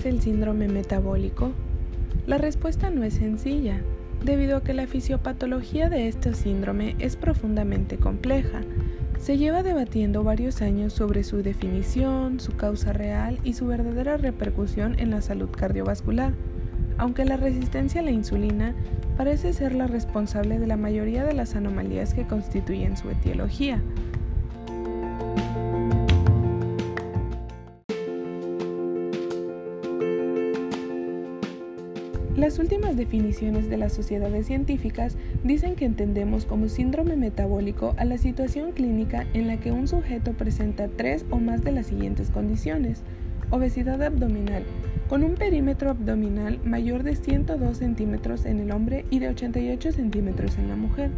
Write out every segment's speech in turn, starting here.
es el síndrome metabólico? La respuesta no es sencilla, debido a que la fisiopatología de este síndrome es profundamente compleja. Se lleva debatiendo varios años sobre su definición, su causa real y su verdadera repercusión en la salud cardiovascular, aunque la resistencia a la insulina parece ser la responsable de la mayoría de las anomalías que constituyen su etiología. Las últimas definiciones de las sociedades científicas dicen que entendemos como síndrome metabólico a la situación clínica en la que un sujeto presenta tres o más de las siguientes condiciones. Obesidad abdominal, con un perímetro abdominal mayor de 102 centímetros en el hombre y de 88 centímetros en la mujer.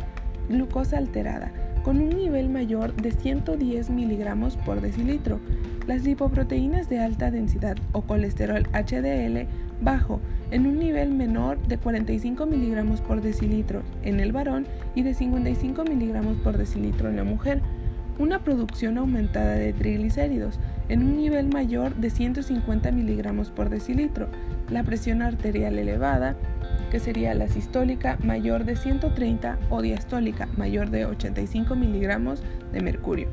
Glucosa alterada, con un nivel mayor de 110 miligramos por decilitro. Las lipoproteínas de alta densidad o colesterol HDL bajo, en un nivel menor de 45 miligramos por decilitro en el varón y de 55 miligramos por decilitro en la mujer. Una producción aumentada de triglicéridos en un nivel mayor de 150 miligramos por decilitro. La presión arterial elevada, que sería la sistólica mayor de 130 o diastólica mayor de 85 miligramos de mercurio.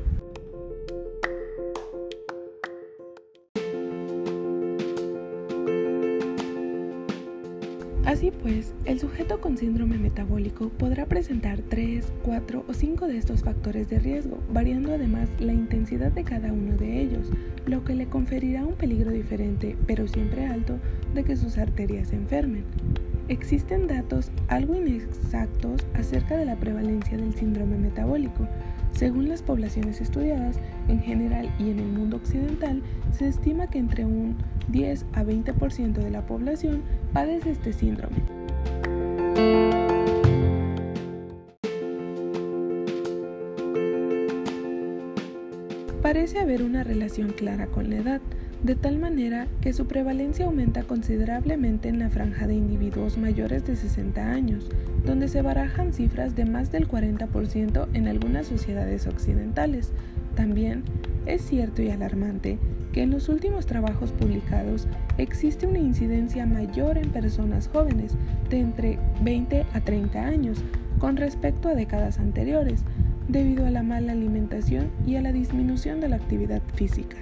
Así pues, el sujeto con síndrome metabólico podrá presentar 3, 4 o 5 de estos factores de riesgo, variando además la intensidad de cada uno de ellos, lo que le conferirá un peligro diferente, pero siempre alto, de que sus arterias se enfermen. Existen datos algo inexactos acerca de la prevalencia del síndrome metabólico. Según las poblaciones estudiadas, en general y en el mundo occidental, se estima que entre un 10 a 20% de la población padece este síndrome. Parece haber una relación clara con la edad de tal manera que su prevalencia aumenta considerablemente en la franja de individuos mayores de 60 años, donde se barajan cifras de más del 40% en algunas sociedades occidentales. También es cierto y alarmante que en los últimos trabajos publicados existe una incidencia mayor en personas jóvenes de entre 20 a 30 años con respecto a décadas anteriores, debido a la mala alimentación y a la disminución de la actividad física.